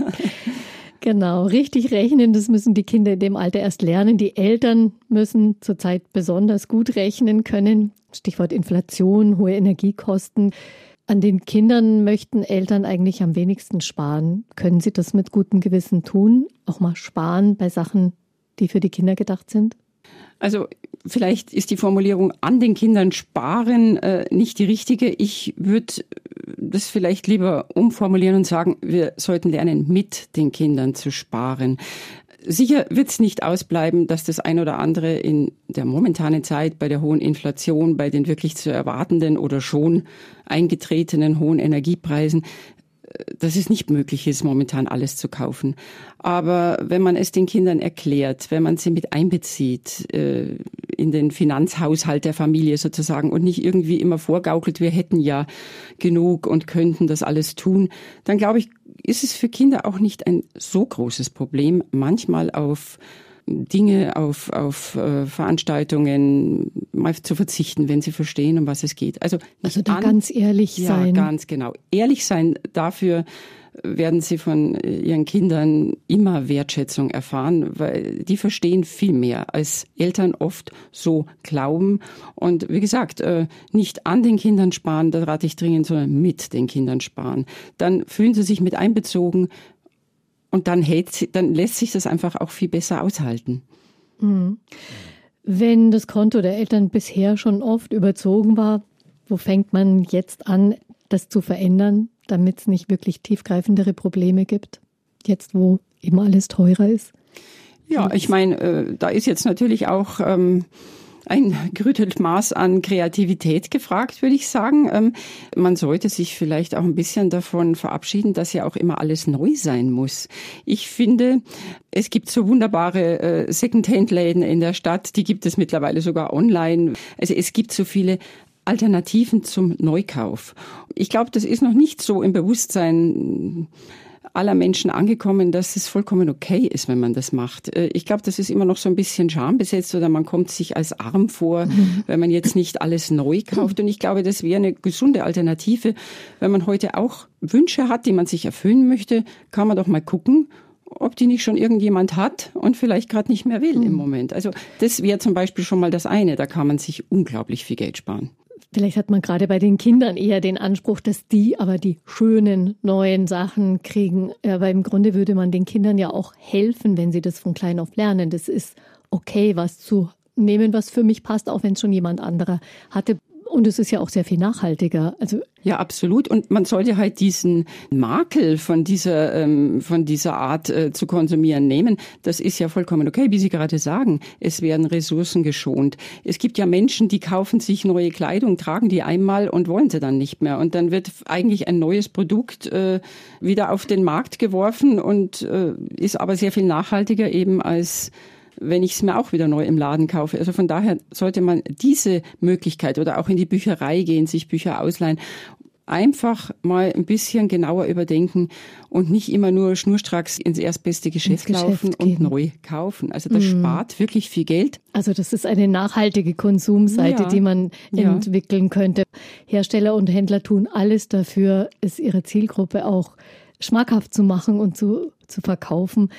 Genau, richtig rechnen, das müssen die Kinder in dem Alter erst lernen. Die Eltern müssen zurzeit besonders gut rechnen können. Stichwort Inflation, hohe Energiekosten. An den Kindern möchten Eltern eigentlich am wenigsten sparen. Können sie das mit gutem Gewissen tun? Auch mal sparen bei Sachen, die für die Kinder gedacht sind? Also vielleicht ist die Formulierung an den Kindern sparen äh, nicht die richtige. Ich würde das vielleicht lieber umformulieren und sagen, wir sollten lernen, mit den Kindern zu sparen. Sicher wird es nicht ausbleiben, dass das ein oder andere in der momentanen Zeit bei der hohen Inflation, bei den wirklich zu erwartenden oder schon eingetretenen hohen Energiepreisen dass es nicht möglich ist, momentan alles zu kaufen. Aber wenn man es den Kindern erklärt, wenn man sie mit einbezieht äh, in den Finanzhaushalt der Familie sozusagen und nicht irgendwie immer vorgaukelt, wir hätten ja genug und könnten das alles tun, dann glaube ich, ist es für Kinder auch nicht ein so großes Problem, manchmal auf Dinge auf, auf äh, Veranstaltungen mal zu verzichten, wenn sie verstehen, um was es geht. Also, also da an, ganz ehrlich ja, sein. Ja, ganz genau. Ehrlich sein, dafür werden sie von ihren Kindern immer Wertschätzung erfahren, weil die verstehen viel mehr, als Eltern oft so glauben. Und wie gesagt, äh, nicht an den Kindern sparen, da rate ich dringend, sondern mit den Kindern sparen. Dann fühlen sie sich mit einbezogen, und dann, hält, dann lässt sich das einfach auch viel besser aushalten. Mhm. Wenn das Konto der Eltern bisher schon oft überzogen war, wo fängt man jetzt an, das zu verändern, damit es nicht wirklich tiefgreifendere Probleme gibt? Jetzt, wo eben alles teurer ist? Ja, ich meine, äh, da ist jetzt natürlich auch ähm, ein gerüttelt Maß an Kreativität gefragt, würde ich sagen. Ähm, man sollte sich vielleicht auch ein bisschen davon verabschieden, dass ja auch immer alles neu sein muss. Ich finde, es gibt so wunderbare äh, Second-Hand-Läden in der Stadt, die gibt es mittlerweile sogar online. Also es gibt so viele Alternativen zum Neukauf. Ich glaube, das ist noch nicht so im Bewusstsein aller Menschen angekommen, dass es vollkommen okay ist, wenn man das macht. Äh, ich glaube, das ist immer noch so ein bisschen schambesetzt oder man kommt sich als arm vor, mhm. wenn man jetzt nicht alles neu kauft. Und ich glaube, das wäre eine gesunde Alternative. Wenn man heute auch Wünsche hat, die man sich erfüllen möchte, kann man doch mal gucken, ob die nicht schon irgendjemand hat und vielleicht gerade nicht mehr will im mhm. Moment. Also das wäre zum Beispiel schon mal das eine. Da kann man sich unglaublich viel Geld sparen. Vielleicht hat man gerade bei den Kindern eher den Anspruch, dass die aber die schönen neuen Sachen kriegen. Aber im Grunde würde man den Kindern ja auch helfen, wenn sie das von klein auf lernen. Das ist okay, was zu nehmen, was für mich passt, auch wenn es schon jemand anderer hatte. Und es ist ja auch sehr viel nachhaltiger. Also ja, absolut. Und man sollte halt diesen Makel von dieser ähm, von dieser Art äh, zu konsumieren nehmen. Das ist ja vollkommen okay, wie Sie gerade sagen. Es werden Ressourcen geschont. Es gibt ja Menschen, die kaufen sich neue Kleidung, tragen die einmal und wollen sie dann nicht mehr. Und dann wird eigentlich ein neues Produkt äh, wieder auf den Markt geworfen und äh, ist aber sehr viel nachhaltiger eben als wenn ich es mir auch wieder neu im Laden kaufe. Also von daher sollte man diese Möglichkeit oder auch in die Bücherei gehen, sich Bücher ausleihen einfach mal ein bisschen genauer überdenken und nicht immer nur schnurstracks ins erstbeste Geschäft, Geschäft laufen gehen. und neu kaufen. Also das mm. spart wirklich viel Geld. Also das ist eine nachhaltige Konsumseite, ja. die man ja. entwickeln könnte. Hersteller und Händler tun alles dafür, es ihrer Zielgruppe auch schmackhaft zu machen und zu, zu verkaufen.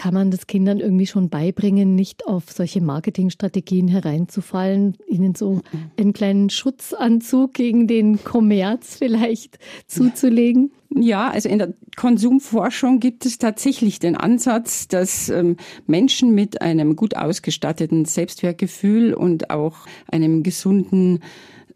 Kann man das Kindern irgendwie schon beibringen, nicht auf solche Marketingstrategien hereinzufallen, ihnen so einen kleinen Schutzanzug gegen den Kommerz vielleicht zuzulegen? Ja, also in der Konsumforschung gibt es tatsächlich den Ansatz, dass ähm, Menschen mit einem gut ausgestatteten Selbstwertgefühl und auch einem gesunden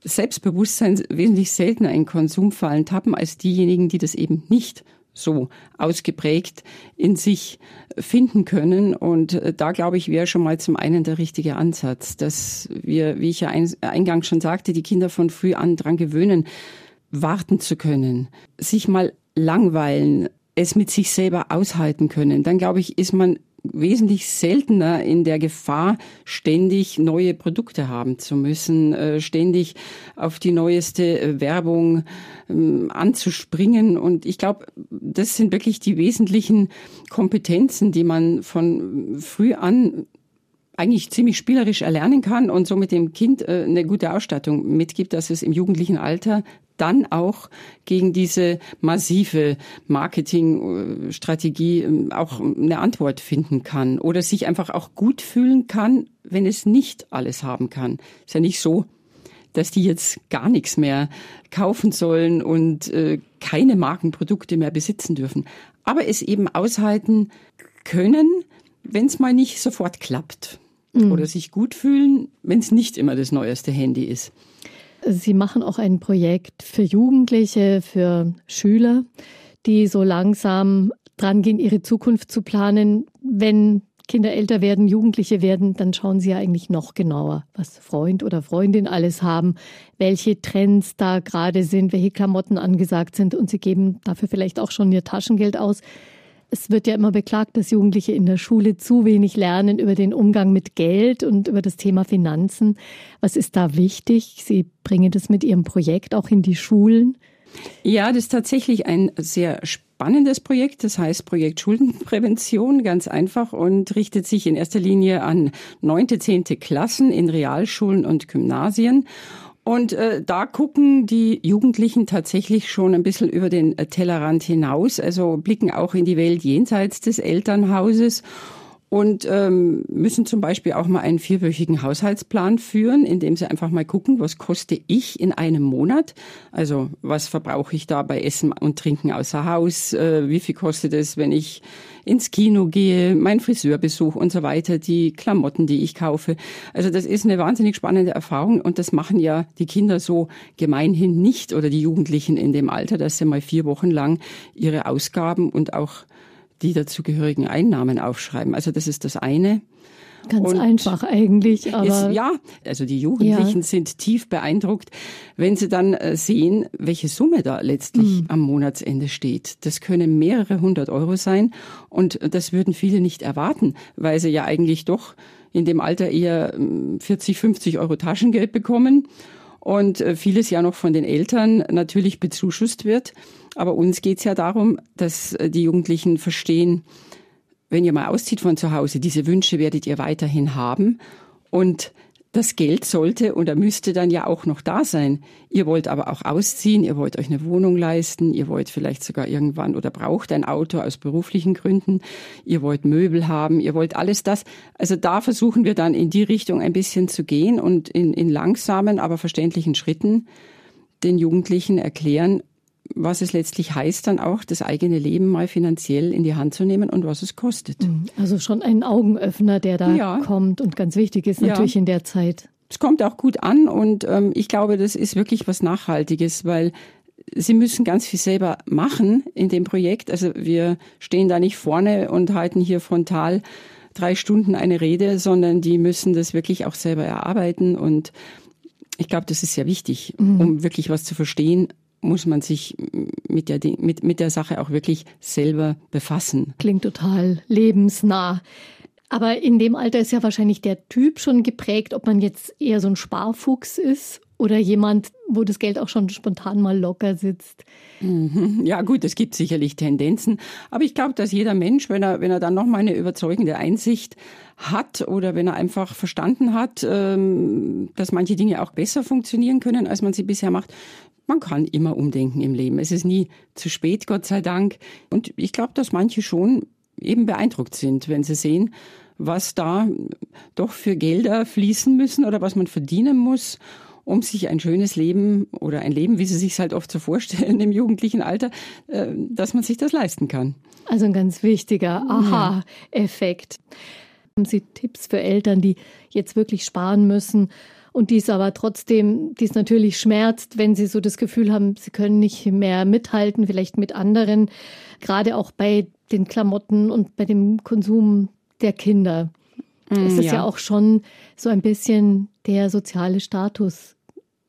Selbstbewusstsein wesentlich seltener in Konsumfallen tappen als diejenigen, die das eben nicht so ausgeprägt in sich finden können. Und äh, da glaube ich, wäre schon mal zum einen der richtige Ansatz, dass wir, wie ich ja eingangs schon sagte, die Kinder von früh an dran gewöhnen, warten zu können, sich mal langweilen, es mit sich selber aushalten können, dann glaube ich, ist man wesentlich seltener in der Gefahr, ständig neue Produkte haben zu müssen, äh, ständig auf die neueste äh, Werbung ähm, anzuspringen. Und ich glaube, das sind wirklich die wesentlichen Kompetenzen, die man von früh an eigentlich ziemlich spielerisch erlernen kann und so mit dem Kind äh, eine gute Ausstattung mitgibt, dass es im jugendlichen Alter dann auch gegen diese massive Marketingstrategie ähm, auch eine Antwort finden kann oder sich einfach auch gut fühlen kann, wenn es nicht alles haben kann. Ist ja nicht so, dass die jetzt gar nichts mehr kaufen sollen und äh, keine Markenprodukte mehr besitzen dürfen. Aber es eben aushalten können, wenn es mal nicht sofort klappt mhm. oder sich gut fühlen, wenn es nicht immer das neueste Handy ist. Sie machen auch ein Projekt für Jugendliche, für Schüler, die so langsam dran gehen, ihre Zukunft zu planen. Wenn Kinder älter werden, Jugendliche werden, dann schauen sie ja eigentlich noch genauer, was Freund oder Freundin alles haben, welche Trends da gerade sind, welche Klamotten angesagt sind und sie geben dafür vielleicht auch schon ihr Taschengeld aus. Es wird ja immer beklagt, dass Jugendliche in der Schule zu wenig lernen über den Umgang mit Geld und über das Thema Finanzen. Was ist da wichtig? Sie bringen das mit Ihrem Projekt auch in die Schulen. Ja, das ist tatsächlich ein sehr spannendes Projekt. Das heißt Projekt Schuldenprävention, ganz einfach und richtet sich in erster Linie an neunte, zehnte Klassen in Realschulen und Gymnasien. Und äh, da gucken die Jugendlichen tatsächlich schon ein bisschen über den äh, Tellerrand hinaus, also blicken auch in die Welt jenseits des Elternhauses und ähm, müssen zum Beispiel auch mal einen vierwöchigen Haushaltsplan führen, indem sie einfach mal gucken, was koste ich in einem Monat? Also was verbrauche ich da bei Essen und Trinken außer Haus? Äh, wie viel kostet es, wenn ich ins Kino gehe, mein Friseurbesuch und so weiter, die Klamotten, die ich kaufe. Also das ist eine wahnsinnig spannende Erfahrung und das machen ja die Kinder so gemeinhin nicht oder die Jugendlichen in dem Alter, dass sie mal vier Wochen lang ihre Ausgaben und auch die dazugehörigen Einnahmen aufschreiben. Also das ist das eine. Ganz und einfach eigentlich. Aber ist, ja, also die Jugendlichen ja. sind tief beeindruckt, wenn sie dann äh, sehen, welche Summe da letztlich mhm. am Monatsende steht. Das können mehrere hundert Euro sein und das würden viele nicht erwarten, weil sie ja eigentlich doch in dem Alter eher 40, hm, 50 Euro Taschengeld bekommen und äh, vieles ja noch von den Eltern natürlich bezuschusst wird. Aber uns geht's ja darum, dass äh, die Jugendlichen verstehen, wenn ihr mal auszieht von zu Hause, diese Wünsche werdet ihr weiterhin haben. Und das Geld sollte oder müsste dann ja auch noch da sein. Ihr wollt aber auch ausziehen, ihr wollt euch eine Wohnung leisten, ihr wollt vielleicht sogar irgendwann oder braucht ein Auto aus beruflichen Gründen, ihr wollt Möbel haben, ihr wollt alles das. Also da versuchen wir dann in die Richtung ein bisschen zu gehen und in, in langsamen, aber verständlichen Schritten den Jugendlichen erklären, was es letztlich heißt, dann auch das eigene Leben mal finanziell in die Hand zu nehmen und was es kostet. Mhm. Also schon ein Augenöffner, der da ja. kommt und ganz wichtig ist natürlich ja. in der Zeit. Es kommt auch gut an und ähm, ich glaube, das ist wirklich was Nachhaltiges, weil Sie müssen ganz viel selber machen in dem Projekt. Also wir stehen da nicht vorne und halten hier frontal drei Stunden eine Rede, sondern die müssen das wirklich auch selber erarbeiten und ich glaube, das ist sehr wichtig, mhm. um wirklich was zu verstehen, muss man sich mit der, mit, mit der Sache auch wirklich selber befassen. Klingt total lebensnah. Aber in dem Alter ist ja wahrscheinlich der Typ schon geprägt, ob man jetzt eher so ein Sparfuchs ist oder jemand, wo das Geld auch schon spontan mal locker sitzt. Mhm. Ja gut, es gibt sicherlich Tendenzen, aber ich glaube, dass jeder Mensch, wenn er wenn er dann noch mal eine überzeugende Einsicht hat oder wenn er einfach verstanden hat, ähm, dass manche Dinge auch besser funktionieren können, als man sie bisher macht, man kann immer umdenken im Leben. Es ist nie zu spät, Gott sei Dank. Und ich glaube, dass manche schon eben beeindruckt sind, wenn sie sehen, was da doch für Gelder fließen müssen oder was man verdienen muss, um sich ein schönes Leben oder ein Leben, wie sie sich halt oft so vorstellen im jugendlichen Alter, äh, dass man sich das leisten kann. Also ein ganz wichtiger Aha-Effekt. Haben Sie Tipps für Eltern, die jetzt wirklich sparen müssen und dies aber trotzdem, dies natürlich schmerzt, wenn sie so das Gefühl haben, sie können nicht mehr mithalten, vielleicht mit anderen, gerade auch bei den Klamotten und bei dem Konsum der Kinder. Mm, es ist ja. ja auch schon so ein bisschen der soziale Status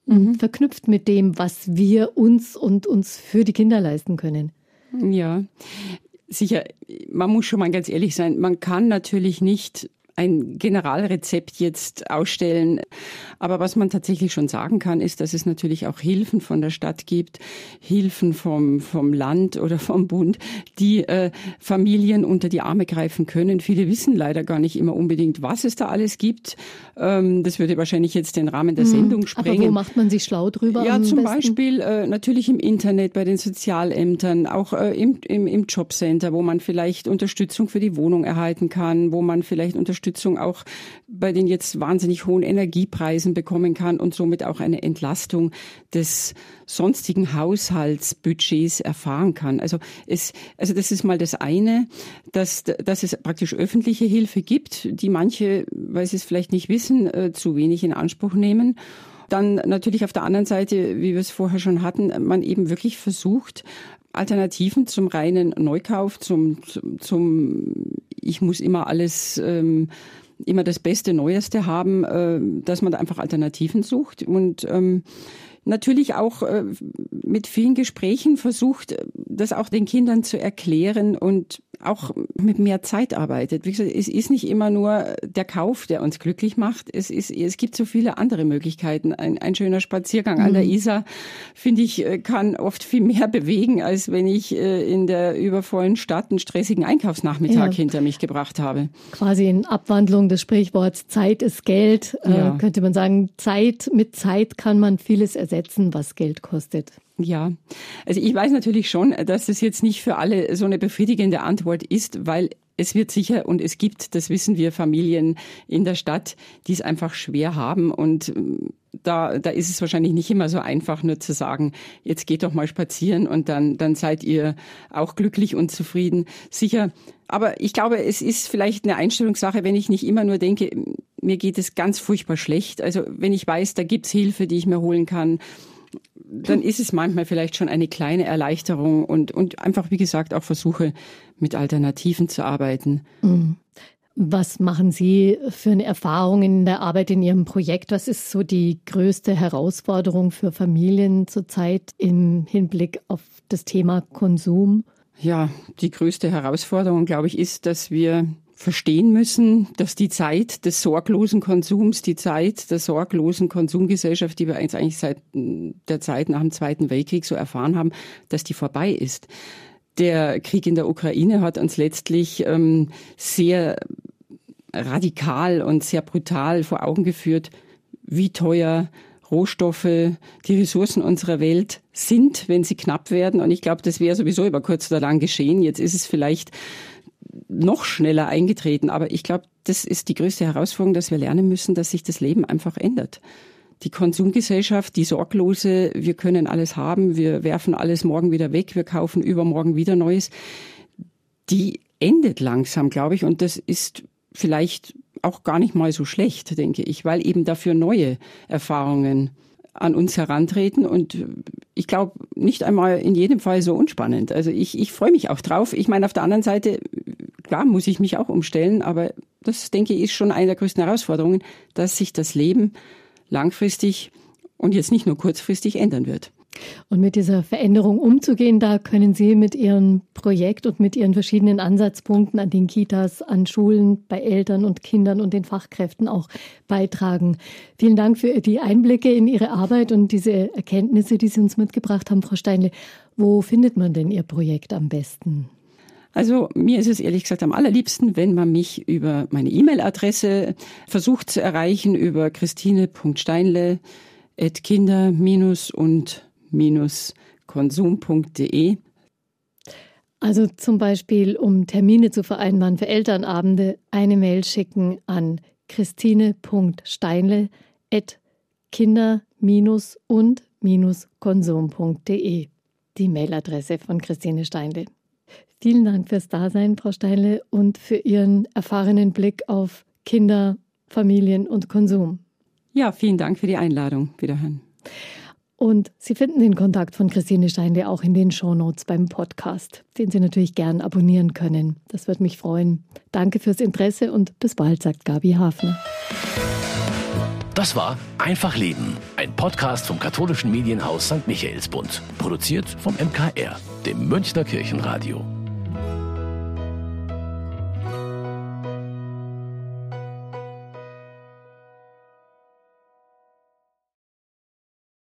mhm. verknüpft mit dem, was wir uns und uns für die Kinder leisten können. Ja, sicher. Man muss schon mal ganz ehrlich sein. Man kann natürlich nicht ein Generalrezept jetzt ausstellen. Aber was man tatsächlich schon sagen kann, ist, dass es natürlich auch Hilfen von der Stadt gibt, Hilfen vom, vom Land oder vom Bund, die äh, Familien unter die Arme greifen können. Viele wissen leider gar nicht immer unbedingt, was es da alles gibt. Ähm, das würde wahrscheinlich jetzt den Rahmen der mhm. Sendung sprengen. Aber wo macht man sich schlau drüber? Ja, zum besten? Beispiel äh, natürlich im Internet, bei den Sozialämtern, auch äh, im, im, im Jobcenter, wo man vielleicht Unterstützung für die Wohnung erhalten kann, wo man vielleicht Unterstützung Unterstützung auch bei den jetzt wahnsinnig hohen Energiepreisen bekommen kann und somit auch eine Entlastung des sonstigen Haushaltsbudgets erfahren kann. Also es, also das ist mal das eine, dass, dass es praktisch öffentliche Hilfe gibt, die manche, weil sie es vielleicht nicht wissen, äh, zu wenig in Anspruch nehmen. Dann natürlich auf der anderen Seite, wie wir es vorher schon hatten, man eben wirklich versucht, Alternativen zum reinen Neukauf, zum, zum, zum ich muss immer alles, ähm, immer das Beste, Neueste haben, äh, dass man da einfach Alternativen sucht. Und ähm, natürlich auch äh, mit vielen Gesprächen versucht, das auch den Kindern zu erklären und auch mit mehr Zeit arbeitet. Wie gesagt, es ist nicht immer nur der Kauf, der uns glücklich macht. Es ist, es gibt so viele andere Möglichkeiten. Ein, ein schöner Spaziergang mhm. an der mhm. Isar, finde ich, äh, kann oft viel mehr bewegen, als wenn ich äh, in der übervollen Stadt einen stressigen Einkaufsnachmittag ja. hinter mich gebracht habe. Quasi in Abwandlung des Sprichworts Zeit ist Geld, äh, ja. äh, könnte man sagen, Zeit, mit Zeit kann man vieles ersetzen, was Geld kostet. Ja, also ich weiß natürlich schon, dass es jetzt nicht für alle so eine befriedigende Antwort ist, weil es wird sicher und es gibt, das wissen wir, Familien in der Stadt, die es einfach schwer haben und ähm, da, da ist es wahrscheinlich nicht immer so einfach, nur zu sagen, jetzt geht doch mal spazieren und dann, dann seid ihr auch glücklich und zufrieden. Sicher. Aber ich glaube, es ist vielleicht eine Einstellungssache, wenn ich nicht immer nur denke, mir geht es ganz furchtbar schlecht. Also wenn ich weiß, da gibt's Hilfe, die ich mir holen kann, dann ist es manchmal vielleicht schon eine kleine Erleichterung und, und einfach, wie gesagt, auch Versuche mit Alternativen zu arbeiten. Mhm. Was machen Sie für eine Erfahrung in der Arbeit in Ihrem Projekt? Was ist so die größte Herausforderung für Familien zurzeit im Hinblick auf das Thema Konsum? Ja, die größte Herausforderung, glaube ich, ist, dass wir verstehen müssen, dass die Zeit des sorglosen Konsums, die Zeit der sorglosen Konsumgesellschaft, die wir eigentlich seit der Zeit nach dem Zweiten Weltkrieg so erfahren haben, dass die vorbei ist. Der Krieg in der Ukraine hat uns letztlich ähm, sehr radikal und sehr brutal vor Augen geführt, wie teuer Rohstoffe, die Ressourcen unserer Welt sind, wenn sie knapp werden. Und ich glaube, das wäre sowieso über kurz oder lang geschehen. Jetzt ist es vielleicht noch schneller eingetreten. Aber ich glaube, das ist die größte Herausforderung, dass wir lernen müssen, dass sich das Leben einfach ändert. Die Konsumgesellschaft, die sorglose, wir können alles haben, wir werfen alles morgen wieder weg, wir kaufen übermorgen wieder Neues, die endet langsam, glaube ich. Und das ist vielleicht auch gar nicht mal so schlecht, denke ich, weil eben dafür neue Erfahrungen an uns herantreten und ich glaube nicht einmal in jedem Fall so unspannend. Also ich, ich freue mich auch drauf. Ich meine, auf der anderen Seite, klar, muss ich mich auch umstellen, aber das, denke ich, ist schon eine der größten Herausforderungen, dass sich das Leben langfristig und jetzt nicht nur kurzfristig ändern wird. Und mit dieser Veränderung umzugehen, da können Sie mit Ihrem Projekt und mit Ihren verschiedenen Ansatzpunkten an den Kitas, an Schulen, bei Eltern und Kindern und den Fachkräften auch beitragen. Vielen Dank für die Einblicke in Ihre Arbeit und diese Erkenntnisse, die Sie uns mitgebracht haben, Frau Steinle. Wo findet man denn Ihr Projekt am besten? Also mir ist es ehrlich gesagt am allerliebsten, wenn man mich über meine E-Mail-Adresse versucht zu erreichen, über christine.steinle at kinder- und konsum.de. Also zum Beispiel, um Termine zu vereinbaren für Elternabende, eine Mail schicken an christine.steinle at kinder- und konsum.de. Die Mailadresse von Christine Steinle. Vielen Dank fürs Dasein, Frau Steinle, und für Ihren erfahrenen Blick auf Kinder, Familien und Konsum. Ja, vielen Dank für die Einladung. Wiederhören. Und Sie finden den Kontakt von Christine Steinle auch in den Shownotes beim Podcast, den Sie natürlich gern abonnieren können. Das würde mich freuen. Danke fürs Interesse und bis bald, sagt Gabi Hafner. Das war Einfach Leben, ein Podcast vom katholischen Medienhaus St. Michaelsbund, produziert vom MKR, dem Münchner Kirchenradio.